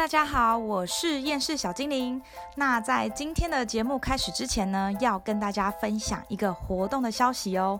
大家好，我是厌世小精灵。那在今天的节目开始之前呢，要跟大家分享一个活动的消息哦。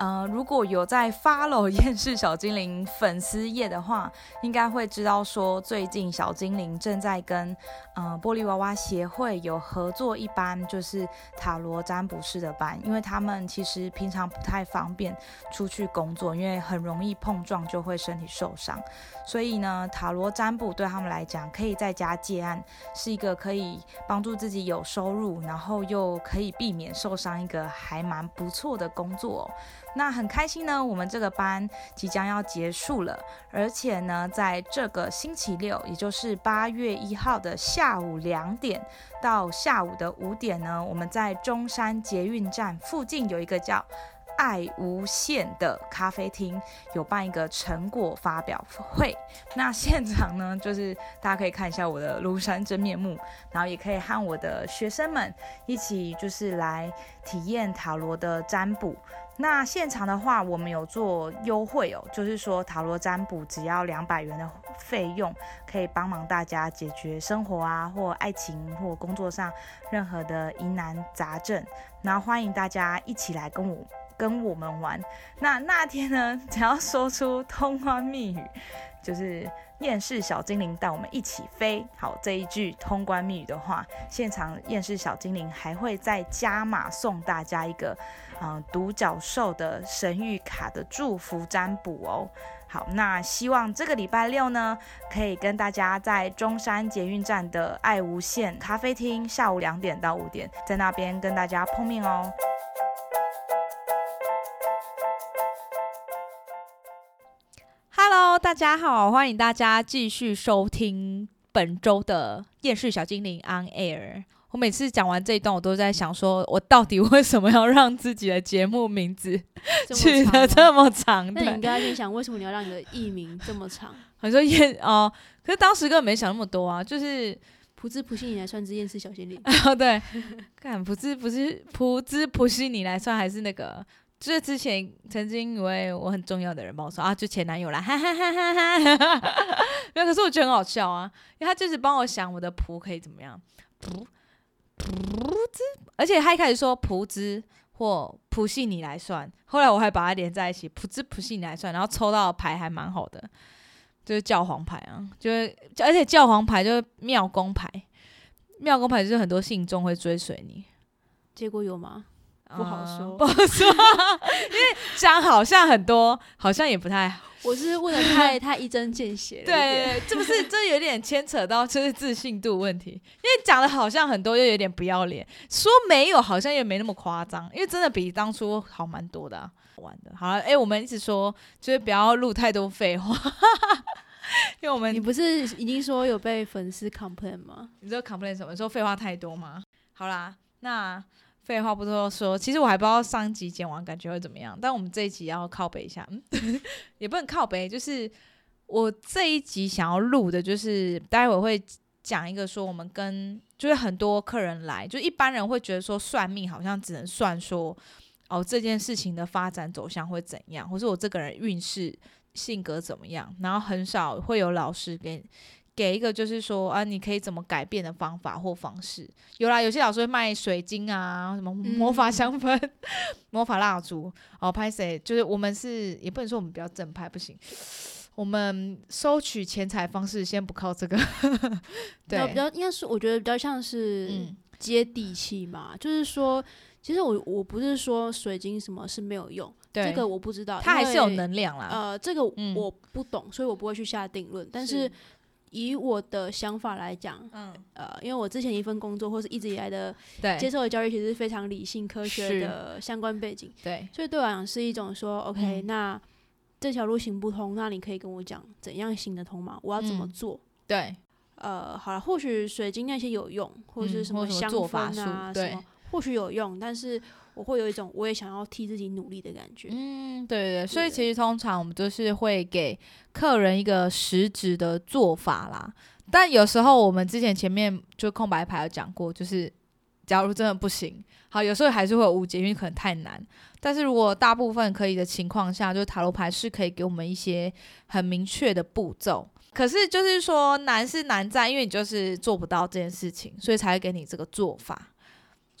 呃，如果有在 follow 厌世小精灵粉丝页的话，应该会知道说，最近小精灵正在跟呃玻璃娃娃协会有合作一班，就是塔罗占卜师的班，因为他们其实平常不太方便出去工作，因为很容易碰撞就会身体受伤，所以呢，塔罗占卜对他们来讲，可以在家接案，是一个可以帮助自己有收入，然后又可以避免受伤一个还蛮不错的工作。那很开心呢，我们这个班即将要结束了，而且呢，在这个星期六，也就是八月一号的下午两点到下午的五点呢，我们在中山捷运站附近有一个叫爱无限的咖啡厅，有办一个成果发表会。那现场呢，就是大家可以看一下我的庐山真面目，然后也可以和我的学生们一起，就是来体验塔罗的占卜。那现场的话，我们有做优惠哦，就是说塔罗占卜只要两百元的费用，可以帮忙大家解决生活啊，或爱情或工作上任何的疑难杂症。然后欢迎大家一起来跟我跟我们玩。那那天呢，只要说出通关密语，就是厌世小精灵带我们一起飞。好，这一句通关密语的话，现场厌世小精灵还会再加码送大家一个。嗯，独角兽的神谕卡的祝福占卜哦。好，那希望这个礼拜六呢，可以跟大家在中山捷运站的爱无限咖啡厅，下午两点到五点，在那边跟大家碰面哦。大家好，欢迎大家继续收听本周的电视小精灵 On Air。我每次讲完这一段，我都在想，说我到底为什么要让自己的节目名字取得这么长？那你应该先想，为什么你要让你的艺名这么长？你说厌哦，可是当时根本没想那么多啊，就是普兹普西你来算之厌世小精灵哦，对，看普兹不是普兹普西你来算，还是那个，就是之前曾经以为我很重要的人帮我说啊，就前男友啦，哈哈哈哈哈，没有，可是我觉得很好笑啊，因为他就是帮我想我的谱可以怎么样，谱。普兹，而且他一开始说普兹或普西尼来算，后来我还把它连在一起，普兹普西尼来算，然后抽到的牌还蛮好的，就是教皇牌啊，就是而且教皇牌就是庙公牌，庙公牌就是很多信众会追随你，结果有吗？不好说，不好说，因为讲好像很多，好像也不太好。我是问的太太一针见血，对，这不是这有点牵扯到就是自信度问题，因为讲的好像很多又有点不要脸，说没有好像也没那么夸张，因为真的比当初好蛮多的，好玩的。好了，哎，我们一直说就是不要录太多废话，因为我们你不是已经说有被粉丝 complain 吗？你知道 complain 什么？说废话太多吗？好啦，那。废话不多说，其实我还不知道上集剪完感觉会怎么样。但我们这一集要靠北一下，嗯，也不能靠北，就是我这一集想要录的，就是待会会讲一个说，我们跟就是很多客人来，就一般人会觉得说算命好像只能算说哦这件事情的发展走向会怎样，或是我这个人运势性格怎么样，然后很少会有老师给。给一个就是说啊，你可以怎么改变的方法或方式？有啦，有些老师会卖水晶啊，什么魔法香氛、魔法蜡烛。哦，拍谁？就是我们是也不能说我们比较正派，不行。我们收取钱财方式先不靠这个。对，比较应该是我觉得比较像是接地气嘛。就是说，其实我我不是说水晶什么是没有用，这个我不知道，它还是有能量啦。呃，这个我不懂，所以我不会去下定论。但是。以我的想法来讲，嗯，呃，因为我之前一份工作或是一直以来的接受的教育，其实是非常理性科学的相关背景，对，所以对我来讲是一种说，OK，那这条路行不通，那你可以跟我讲怎样行得通吗？我要怎么做？对，呃，好了，或许水晶那些有用，或者是什么香法啊，什么或许有用，但是。我会有一种我也想要替自己努力的感觉。嗯，对对对，所以其实通常我们都是会给客人一个实质的做法啦。但有时候我们之前前面就空白牌有讲过，就是假如真的不行，好，有时候还是会有误解，因为可能太难。但是如果大部分可以的情况下，就是塔罗牌是可以给我们一些很明确的步骤。可是就是说难是难在，因为你就是做不到这件事情，所以才会给你这个做法。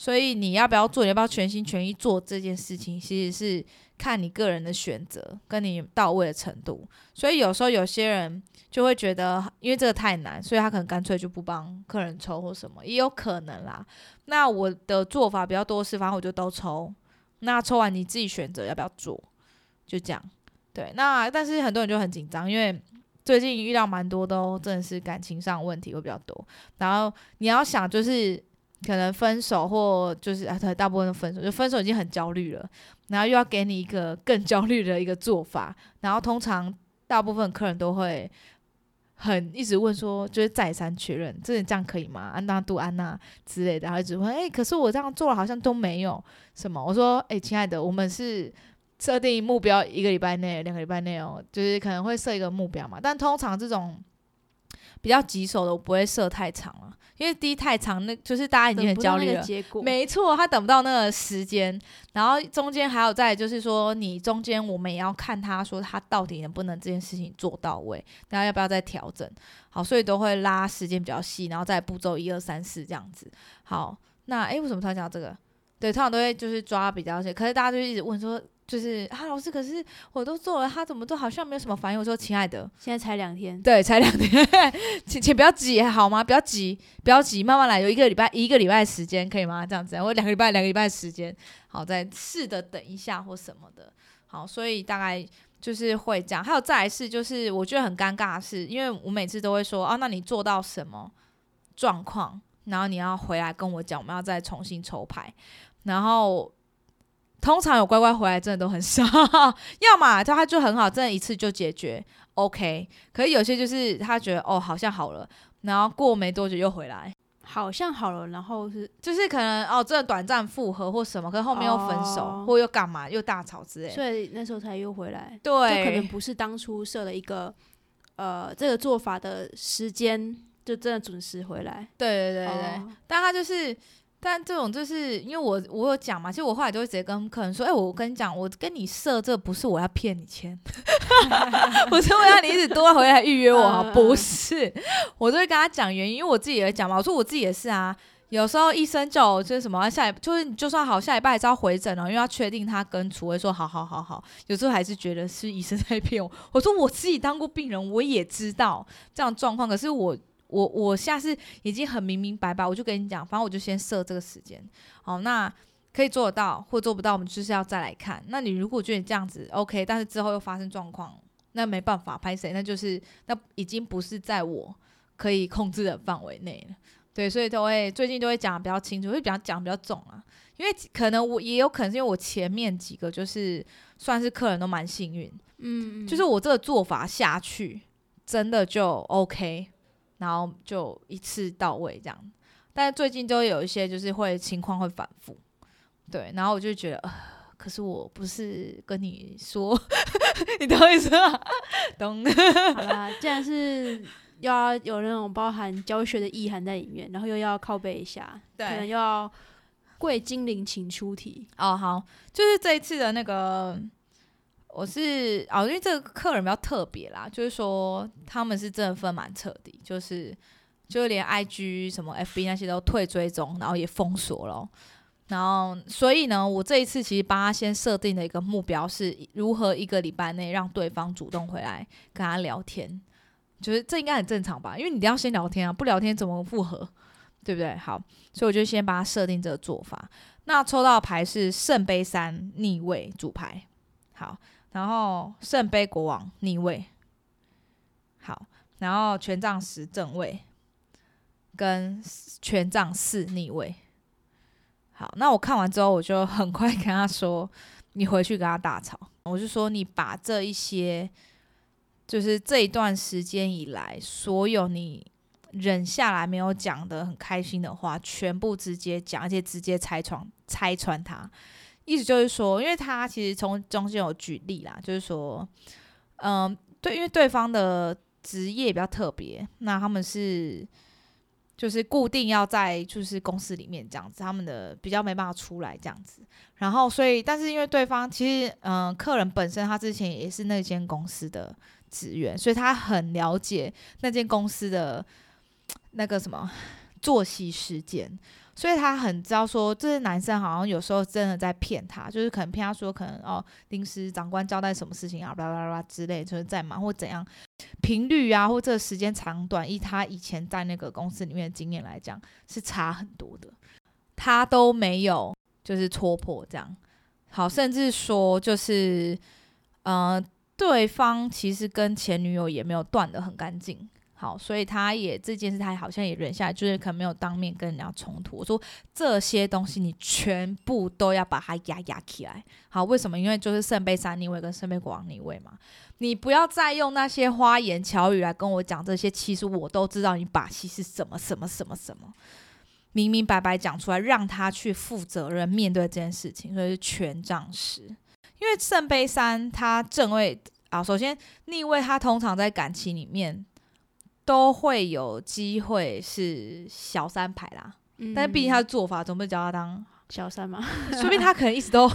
所以你要不要做？你要不要全心全意做这件事情？其实是看你个人的选择跟你到位的程度。所以有时候有些人就会觉得，因为这个太难，所以他可能干脆就不帮客人抽或什么，也有可能啦。那我的做法比较多是，反正我就都抽。那抽完你自己选择要不要做，就这样。对，那但是很多人就很紧张，因为最近遇到蛮多都真的是感情上问题会比较多。然后你要想就是。可能分手或就是啊，对，大部分都分手，就分手已经很焦虑了，然后又要给你一个更焦虑的一个做法，然后通常大部分客人都会很一直问说，就是再三确认，真的这样可以吗？安娜杜安娜之类的，然后一直问，哎，可是我这样做了好像都没有什么。我说，哎，亲爱的，我们是设定目标一个礼拜内、两个礼拜内哦，就是可能会设一个目标嘛，但通常这种比较棘手的，我不会设太长了。因为第一太长，那就是大家已经很焦虑了。没错，他等不到那个时间，然后中间还有在就是说，你中间我们也要看他说他到底能不能这件事情做到位，然后要不要再调整。好，所以都会拉时间比较细，然后再步骤一二三四这样子。好，那诶，为什么他讲这个？对，通常都会就是抓比较细，可是大家就一直问说。就是啊，老师，可是我都做了，他怎么都好像没有什么反应。我说，亲爱的，现在才两天，对，才两天，请请不要急好吗？不要急，不要急，慢慢来，有一个礼拜，一个礼拜时间可以吗？这样子，我两个礼拜，两个礼拜时间，好，再试着等一下或什么的。好，所以大概就是会这样。还有再来是，就是我觉得很尴尬的是，因为我每次都会说，啊，那你做到什么状况，然后你要回来跟我讲，我们要再重新抽牌，然后。通常有乖乖回来，真的都很少。要么他他就很好，真的一次就解决，OK。可是有些就是他觉得哦，好像好了，然后过没多久又回来，好像好了，然后是就是可能哦，真的短暂复合或什么，可是后面又分手，或又干嘛，又大吵之类，所以那时候才又回来。对，就可能不是当初设了一个呃这个做法的时间，就真的准时回来。对对对对，但他就是。但这种就是因为我我有讲嘛，其实我后来就会直接跟客人说，哎，我跟你讲，我跟你设这不是我要骗你钱，不是我要你一直多回来预约我，不是，我都会跟他讲原因，因为我自己也讲嘛，我说我自己也是啊，有时候医生叫我就是什么下一就是你就算好下一拜还是要回诊哦，因为要确定他跟楚威说好好好好，有时候还是觉得是医生在骗我，我说我自己当过病人，我也知道这样状况，可是我。我我下次已经很明明白白，我就跟你讲，反正我就先设这个时间，好，那可以做得到或做不到，我们就是要再来看。那你如果觉得这样子 OK，但是之后又发生状况，那没办法拍谁，那就是那已经不是在我可以控制的范围内了。对，所以都会最近都会讲比较清楚，会比较讲比较重啊，因为可能我也有可能是因为我前面几个就是算是客人都蛮幸运，嗯，就是我这个做法下去真的就 OK。然后就一次到位这样，但是最近都有一些就是会情况会反复，对，然后我就觉得，呃，可是我不是跟你说，你懂我意思吗？懂。好啦，既然是要有那种包含教学的意涵在里面，然后又要靠背一下，对，可能要贵精灵请出题哦。好，就是这一次的那个。我是哦，因为这个客人比较特别啦，就是说他们是真的分蛮彻底，就是就连 I G 什么 F B 那些都退追踪，然后也封锁了。然后所以呢，我这一次其实帮他先设定的一个目标是如何一个礼拜内让对方主动回来跟他聊天，就是这应该很正常吧？因为你一定要先聊天啊，不聊天怎么复合？对不对？好，所以我就先帮他设定这个做法。那抽到牌是圣杯三逆位主牌，好。然后圣杯国王逆位，好，然后权杖十正位，跟权杖四逆位，好，那我看完之后，我就很快跟他说：“你回去跟他大吵。”我就说：“你把这一些，就是这一段时间以来，所有你忍下来没有讲的很开心的话，全部直接讲，而且直接拆穿拆穿他。”意思就是说，因为他其实从中间有举例啦，就是说，嗯，对，因为对方的职业比较特别，那他们是就是固定要在就是公司里面这样子，他们的比较没办法出来这样子。然后，所以，但是因为对方其实，嗯，客人本身他之前也是那间公司的职员，所以他很了解那间公司的那个什么作息时间。所以他很知道说，这些男生好像有时候真的在骗他，就是可能骗他说，可能哦，临时长官交代什么事情啊，巴拉巴拉之类，就是在忙或怎样，频率啊，或这个时间长短，以他以前在那个公司里面的经验来讲，是差很多的。他都没有就是戳破这样，好，甚至说就是，呃，对方其实跟前女友也没有断的很干净。好，所以他也这件事，他好像也忍下来，就是可能没有当面跟人家冲突。我说这些东西你全部都要把它压压起来。好，为什么？因为就是圣杯三逆位跟圣杯国王逆位嘛。你不要再用那些花言巧语来跟我讲这些，其实我都知道你把戏是什么什么什么什么，明明白白讲出来，让他去负责任面对这件事情。所以是权杖十，因为圣杯三他正位啊，首先逆位他通常在感情里面。都会有机会是小三牌啦，但是毕竟他的做法总不能叫他当小三嘛，说不定他可能一直都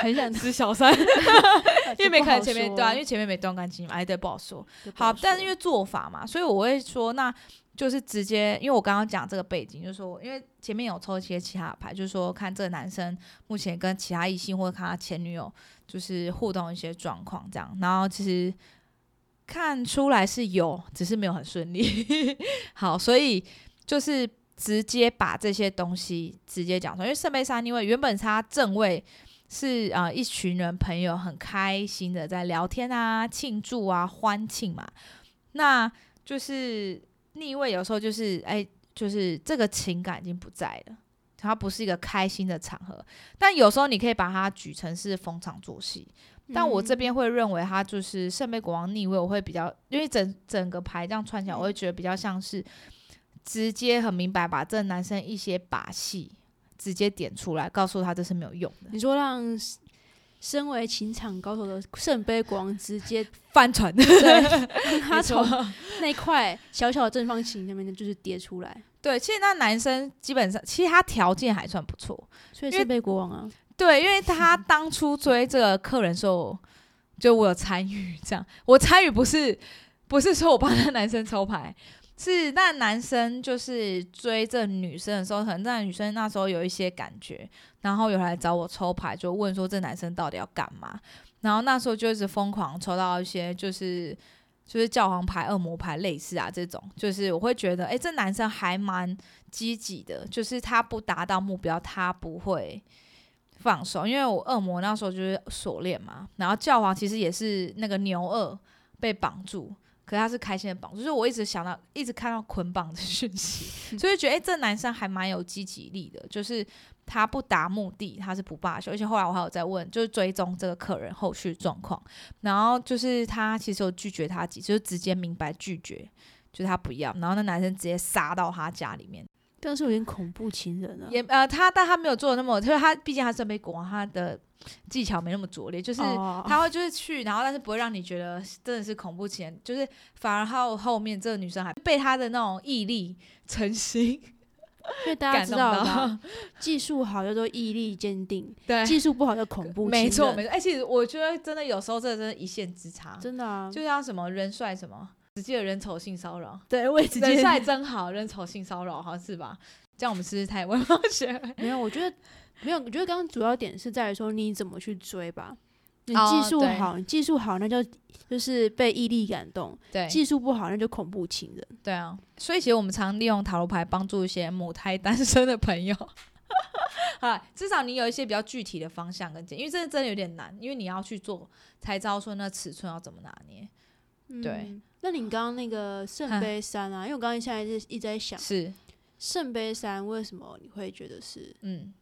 很想吃小三，因为没可能前面对啊，因为前面没断干净嘛，哎对，不好说。好，但是因为做法嘛，所以我会说，那就是直接，因为我刚刚讲这个背景，就是说，因为前面有抽一些其他牌，就是说看这个男生目前跟其他异性或者看他前女友就是互动一些状况这样，然后其实。看出来是有，只是没有很顺利。好，所以就是直接把这些东西直接讲出来。因为圣杯三，因为原本他正位是啊，一群人朋友很开心的在聊天啊、庆祝啊、欢庆嘛。那就是逆位，有时候就是哎，就是这个情感已经不在了，它不是一个开心的场合。但有时候你可以把它举成是逢场作戏。但我这边会认为他就是圣杯国王逆位，我会比较，因为整整个牌这样串起来，我会觉得比较像是直接很明白把这男生一些把戏直接点出来，告诉他这是没有用的。你说让身为情场高手的圣杯国王直接 翻船，对，他从那块小小的正方形那边就是跌出来。对，其实那男生基本上其实他条件还算不错，所以圣杯国王啊。对，因为他 当初追这个客人时候，就我有参与，这样我参与不是不是说我帮那男生抽牌，是那男生就是追这女生的时候，可能那女生那时候有一些感觉，然后有来找我抽牌，就问说这男生到底要干嘛，然后那时候就一直疯狂抽到一些就是就是教皇牌、恶魔牌类似啊这种，就是我会觉得，哎，这男生还蛮积极的，就是他不达到目标，他不会。放手，因为我恶魔那时候就是锁链嘛，然后教皇其实也是那个牛二被绑住，可是他是开心的绑住，就是我一直想到，一直看到捆绑的讯息，所以觉得哎，这男生还蛮有积极力的，就是他不达目的，他是不罢休，而且后来我还有在问，就是追踪这个客人后续状况，然后就是他其实有拒绝他几次，就直接明白拒绝，就是他不要，然后那男生直接杀到他家里面。但是有点恐怖情人啊，也呃，他但他没有做的那么，就是他毕竟他是被国王，他的技巧没那么拙劣，就是他会就是去，然后但是不会让你觉得真的是恐怖情人，就是反而后后面这个女生还被他的那种毅力、诚心，因为大家知道，技术好叫做毅力坚定，对，技术不好叫恐怖，没错没错。哎，其实我觉得真的有时候这真的一线之差，真的啊，就像什么人帅什么。只记得人丑性骚扰，对，我也直接人帅真好，人丑性骚扰，好像是吧？这样我们是不是太文盲学？没有，我觉得没有，我觉得刚刚主要点是在于说你怎么去追吧。你技术好，你技术好，那就就是被毅力感动；对，技术不好，那就恐怖情人。对啊，所以其实我们常利用塔罗牌帮助一些母胎单身的朋友。啊，至少你有一些比较具体的方向跟建议，因为这真的有点难，因为你要去做才知道说那尺寸要怎么拿捏。对。那你刚刚那个圣杯三啊，因为我刚刚现在是一直在想，是。圣杯三为什么你会觉得是嗯，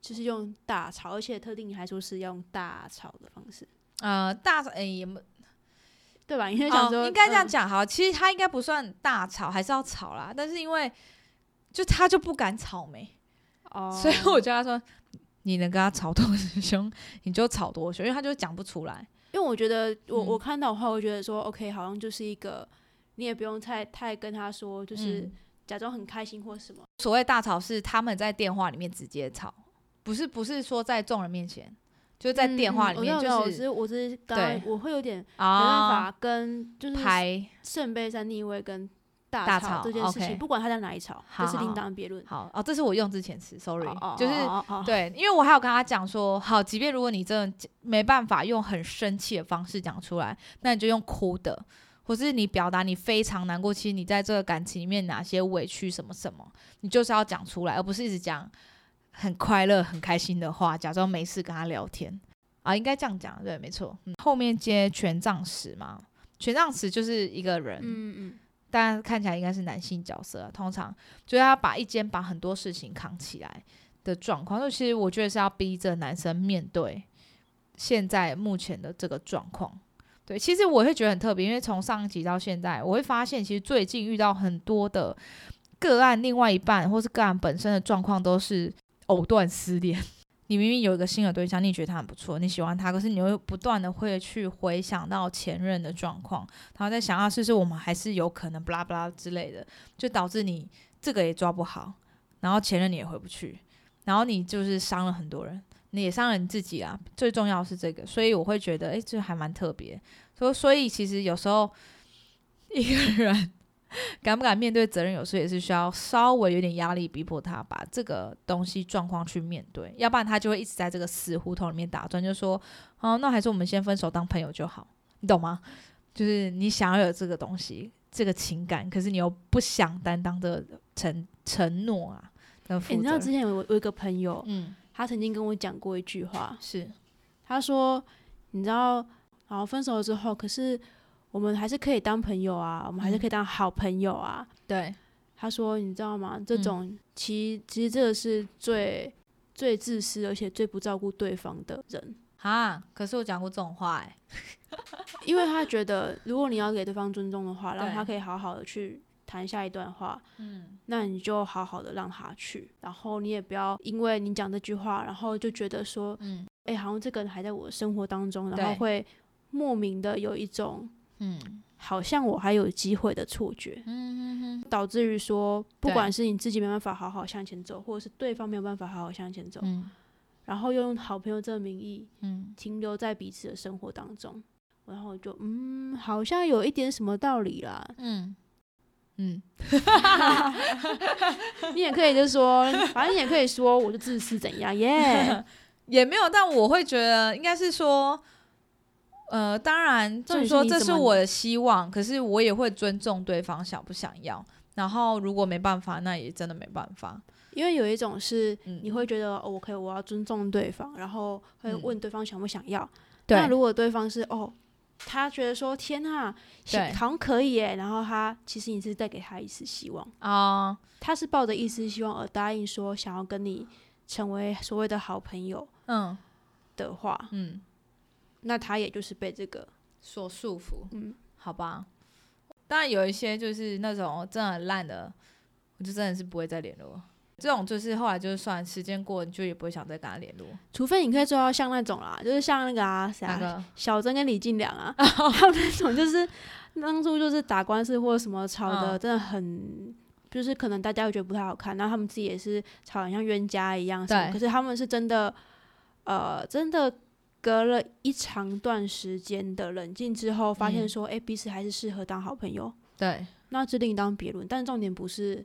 就是用大吵，而且特定还说是用大吵的方式，呃，大吵哎也没对吧？因为想说应该这样讲哈，其实他应该不算大吵，还是要吵啦，但是因为就他就不敢吵没哦，所以我就他说你能跟他吵多 凶，你就吵多凶，因为他就讲不出来。因为我觉得，我我看到的话，我觉得说，OK，好像就是一个，你也不用太太跟他说，就是假装很开心或什么。所谓大吵是他们在电话里面直接吵，不是不是说在众人面前，就在电话里面，就是我是刚我会有点没办法跟就是排圣杯三逆位跟大吵这件事情，不管他在哪一吵，这是另当别论。好哦，这是我用之前词，sorry，就是对，因为我还有跟他讲说，好，即便如果你真的没办法用很生气的方式讲出来，那你就用哭的，或是你表达你非常难过，其实你在这个感情里面哪些委屈什么什么，你就是要讲出来，而不是一直讲。很快乐、很开心的话，假装没事跟他聊天啊，应该这样讲，对，没错。后面接权杖十嘛，权杖十就是一个人，嗯嗯，但看起来应该是男性角色，通常就是他把一肩把很多事情扛起来的状况。就其实我觉得是要逼着男生面对现在目前的这个状况。对，其实我会觉得很特别，因为从上一集到现在，我会发现其实最近遇到很多的个案，另外一半或是个案本身的状况都是。藕断丝连，你明明有一个新的对象，你觉得他很不错，你喜欢他，可是你会不断的会去回想到前任的状况，然后在想啊，是不是我们还是有可能不拉不拉之类的，就导致你这个也抓不好，然后前任你也回不去，然后你就是伤了很多人，你也伤了你自己啊。最重要是这个，所以我会觉得，诶，这还蛮特别。所所以其实有时候一个人。敢不敢面对责任，有时候也是需要稍微有点压力，逼迫他把这个东西状况去面对，要不然他就会一直在这个死胡同里面打转，就说，哦，那还是我们先分手当朋友就好，你懂吗？就是你想要有这个东西，这个情感，可是你又不想担当的承承诺啊。你知道之前有有一个朋友，嗯，他曾经跟我讲过一句话，是他说，你知道，然后分手了之后，可是。我们还是可以当朋友啊，我们还是可以当好朋友啊。对，他说，你知道吗？这种其其实这个是最最自私，而且最不照顾对方的人啊。可是我讲过这种话哎，因为他觉得，如果你要给对方尊重的话，让他可以好好的去谈下一段话，嗯，那你就好好的让他去，然后你也不要因为你讲这句话，然后就觉得说，嗯，哎，好像这个人还在我的生活当中，然后会莫名的有一种。嗯，好像我还有机会的错觉，嗯导致于说，不管是你自己没办法好好向前走，或者是对方没有办法好好向前走，嗯，然后又用好朋友这个名义，嗯，停留在彼此的生活当中，然后就，嗯，好像有一点什么道理啦，嗯。嗯，你也可以就说，反正你也可以说，我就自私怎样，耶，也没有，但我会觉得应该是说。呃，当然，就是说这是我的希望，可是我也会尊重对方想不想要。然后如果没办法，那也真的没办法。因为有一种是你会觉得哦，我可以，我要尊重对方，然后会问对方想不想要。那如果对方是哦，他觉得说天呐，好像可以耶，然后他其实你是在给他一丝希望啊，他是抱着一丝希望而答应说想要跟你成为所谓的好朋友，嗯的话，嗯。那他也就是被这个所束缚，嗯，好吧。当然有一些就是那种真的很烂的，我就真的是不会再联络。这种就是后来就是算时间过，你就也不会想再跟他联络。除非你可以做到像那种啦，就是像那个啊，啥小曾跟李进良啊，还有那种就是当初就是打官司或者什么吵的，真的很就是可能大家会觉得不太好看，然后他们自己也是吵得像冤家一样，对。可是他们是真的，呃，真的。隔了一长段时间的冷静之后，发现说，哎，彼此还是适合当好朋友。对，那这另当别论。但重点不是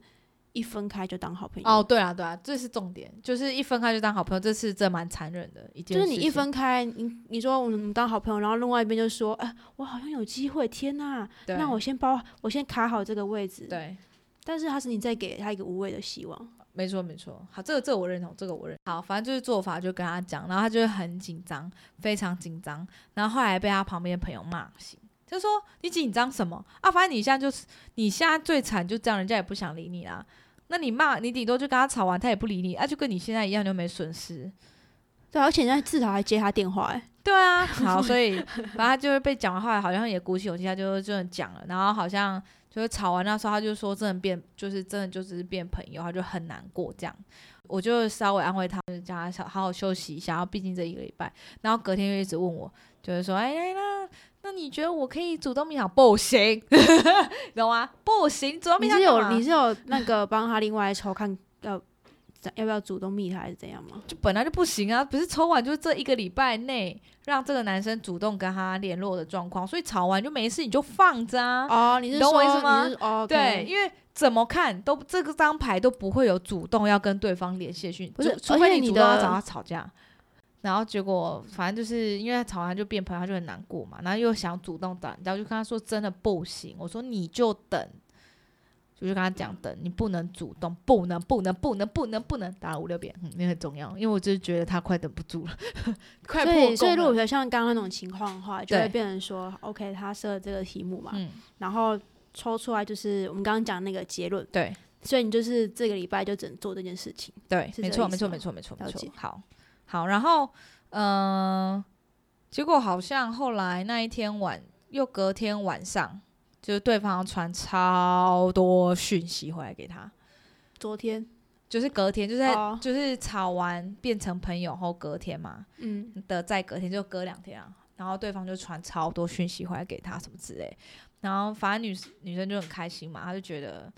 一分开就当好朋友。哦，对啊，对啊，这是重点，就是一分开就当好朋友，这是这蛮残忍的一件。就是你一分开，你你说我们当好朋友，然后另外一边就说，哎，我好像有机会，天哪，那我先包，我先卡好这个位置。对，但是他是你再给他一个无谓的希望。没错没错，好，这个这个我认同，这个我认好，反正就是做法就跟他讲，然后他就会很紧张，非常紧张，然后后来被他旁边朋友骂醒，就说你紧张什么啊？反正你现在就是你现在最惨就这样，人家也不想理你啦。那你骂你顶多就跟他吵完，他也不理你，啊，就跟你现在一样，就没损失。对，而且人家至少还接他电话，哎，对啊，好，所以 反正他就是被讲完，后来好像也鼓起勇气，他就这样讲了，然后好像。就是吵完那时候，他就说真的变，就是真的就只是变朋友，他就很难过这样。我就稍微安慰他，就是叫他好好好休息一下，然后毕竟这一个礼拜。然后隔天又一直问我，就是说，哎呀那那你觉得我可以主动密想？不行，懂吗？不行，主动密想。你是有你是有那个帮他另外抽看呃要不要主动密他还是怎样吗？就本来就不行啊，不是抽完就是这一个礼拜内让这个男生主动跟他联络的状况，所以吵完就没事，你就放着啊。哦，你是懂我意思吗？哦，对，因为怎么看都这个张牌都不会有主动要跟对方联系讯，不是，除非你主动要找他吵架。然后结果反正就是因为他吵完就变朋友，他就很难过嘛。然后又想主动等，然后就跟他说真的不行。我说你就等，就是跟他讲等，你不能主动，不能不能不能不能不能打了五六遍，嗯，那很重要。因为我就是觉得他快等不住了，快破功所以如果说像刚刚那种情况的话，就会变成说，OK，他设这个题目嘛，然后抽出来就是我们刚刚讲那个结论，对。所以你就是这个礼拜就只能做这件事情，对，没错没错没错没错没错，好。好，然后，嗯，结果好像后来那一天晚，又隔天晚上，就是对方传超多讯息回来给他。昨天？就是隔天，就在就是吵完变成朋友后隔天嘛，嗯，的再隔天就隔两天啊，然后对方就传超多讯息回来给他什么之类，然后反正女女生就很开心嘛，她就觉得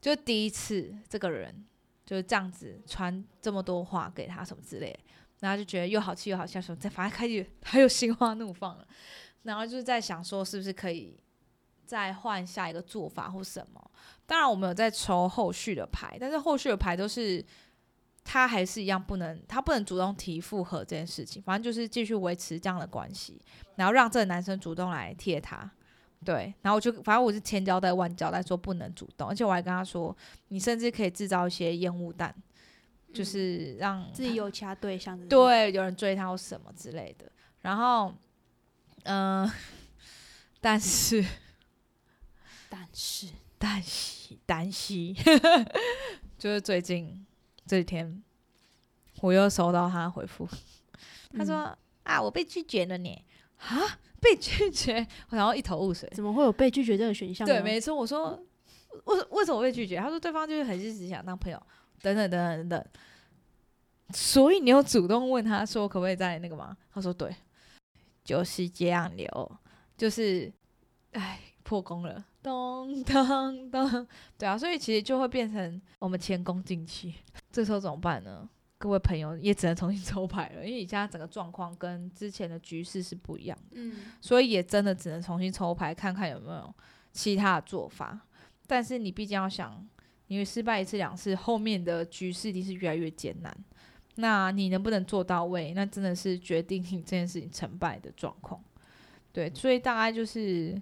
就第一次这个人就是这样子传这么多话给他什么之类。然后就觉得又好气又好笑，说再反正开始他又心花怒放了，然后就是在想说是不是可以再换下一个做法或什么。当然我们有在抽后续的牌，但是后续的牌都是他还是一样不能，他不能主动提复合这件事情，反正就是继续维持这样的关系，然后让这个男生主动来贴他。对，然后我就反正我是千交代万交代说不能主动，而且我还跟他说，你甚至可以制造一些烟雾弹。就是让自己有其他对象，对，有人追他或什么之类的。然后，嗯，但是，但是，但是，但是，就是最近这几天，我又收到他回复，他说：“啊，我被拒绝了呢。”啊，被拒绝，然后一头雾水，怎么会有被拒绝这个选项？对，没错，我说为为什么被拒绝？他说对方就是很是只想当朋友。等等等等等等，所以你有主动问他说可不可以在那个吗？他说对，就是这样流，就是哎破功了，咚咚咚，对啊，所以其实就会变成我们前功尽弃，这时候怎么办呢？各位朋友也只能重新抽牌了，因为你现在整个状况跟之前的局势是不一样的，嗯，所以也真的只能重新抽牌看看有没有其他的做法，但是你毕竟要想。因为失败一次两次，后面的局势一定是越来越艰难。那你能不能做到位？那真的是决定你这件事情成败的状况。对，所以大概就是，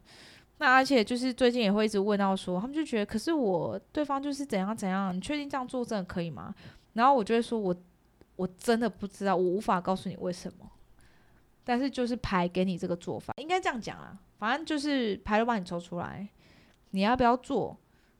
那而且就是最近也会一直问到说，他们就觉得，可是我对方就是怎样怎样，你确定这样做真的可以吗？然后我就会说，我我真的不知道，我无法告诉你为什么。但是就是牌给你这个做法，应该这样讲啊，反正就是牌都帮你抽出来，你要不要做？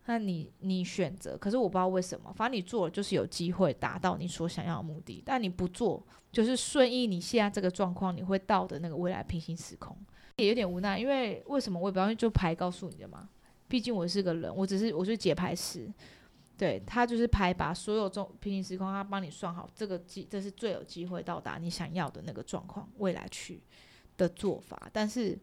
那你你选择，可是我不知道为什么，反正你做了就是有机会达到你所想要的目的，但你不做就是顺应你现在这个状况，你会到的那个未来平行时空，也有点无奈，因为为什么我也不知道，就牌告诉你的嘛，毕竟我是个人，我只是我是解牌师，对他就是牌把所有中平行时空他帮你算好，这个机这是最有机会到达你想要的那个状况未来去的做法，但是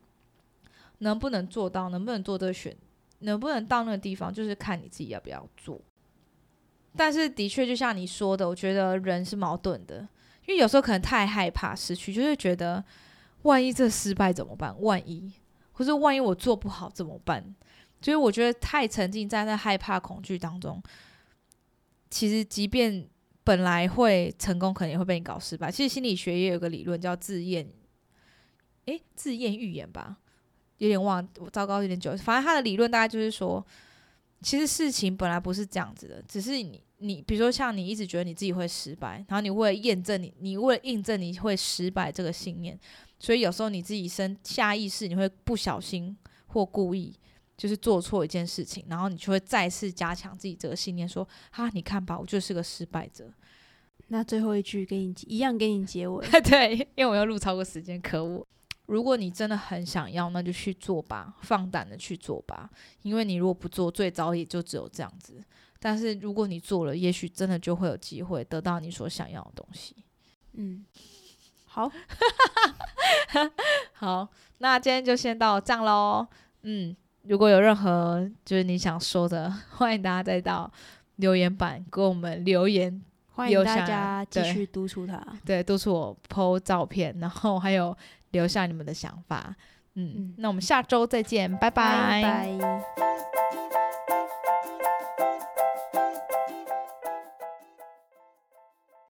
能不能做到，能不能做这选？能不能到那个地方，就是看你自己要不要做。但是的确，就像你说的，我觉得人是矛盾的，因为有时候可能太害怕失去，就是觉得万一这失败怎么办？万一，或者万一我做不好怎么办？就是我觉得太沉浸在那害怕、恐惧当中，其实即便本来会成功，可能也会被你搞失败。其实心理学也有个理论叫自验，诶，自验预言吧。有点忘，我糟糕，有点久。反正他的理论大概就是说，其实事情本来不是这样子的，只是你你，比如说像你一直觉得你自己会失败，然后你为了验证你，你为了印证你会失败这个信念，所以有时候你自己生下意识你会不小心或故意就是做错一件事情，然后你就会再次加强自己这个信念，说哈，你看吧，我就是个失败者。那最后一句给你一样给你结尾，对，因为我要录超过时间，可恶。如果你真的很想要，那就去做吧，放胆的去做吧。因为你如果不做，最早也就只有这样子。但是如果你做了，也许真的就会有机会得到你所想要的东西。嗯，好，好，那今天就先到这样喽。嗯，如果有任何就是你想说的，欢迎大家再到留言板给我们留言。欢迎大家继续督促他，对，督促我 PO 照片，然后还有留下你们的想法。嗯，那我们下周再见，拜拜。